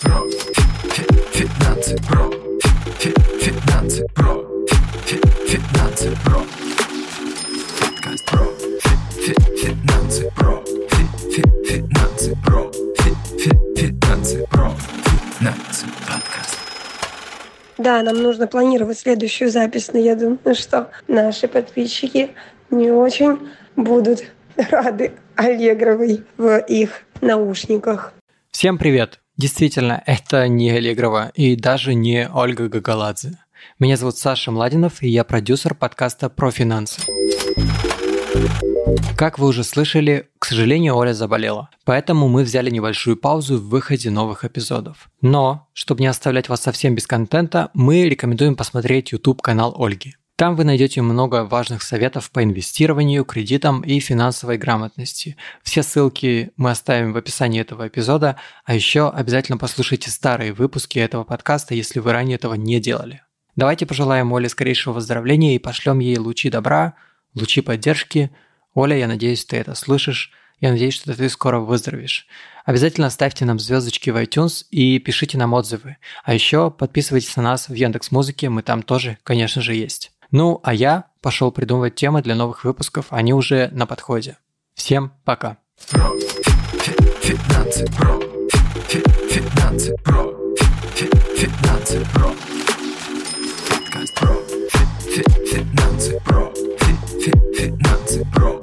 про. Финансы. Про. Финансы. Про. Финансы. Про. Подкаст про. Финансы. Про. Финансы. Про. Финансы. Про. Финансы. Подкаст. Да, нам нужно планировать следующую запись, но я думаю, что наши подписчики не очень будут рады Аллегровой в их наушниках. Всем привет! Действительно, это не Аллегрова и даже не Ольга Гагаладзе. Меня зовут Саша Младинов, и я продюсер подкаста про финансы. Как вы уже слышали, к сожалению, Оля заболела. Поэтому мы взяли небольшую паузу в выходе новых эпизодов. Но, чтобы не оставлять вас совсем без контента, мы рекомендуем посмотреть YouTube канал Ольги. Там вы найдете много важных советов по инвестированию, кредитам и финансовой грамотности. Все ссылки мы оставим в описании этого эпизода, а еще обязательно послушайте старые выпуски этого подкаста, если вы ранее этого не делали. Давайте пожелаем Оле скорейшего выздоровления и пошлем ей лучи добра, лучи поддержки. Оля, я надеюсь, ты это слышишь. Я надеюсь, что ты скоро выздоровеешь. Обязательно ставьте нам звездочки в iTunes и пишите нам отзывы. А еще подписывайтесь на нас в Яндекс Музыке, мы там тоже, конечно же, есть. Ну, а я пошел придумывать темы для новых выпусков, они уже на подходе. Всем пока. Финансы. Про финансы. Про финансы. Про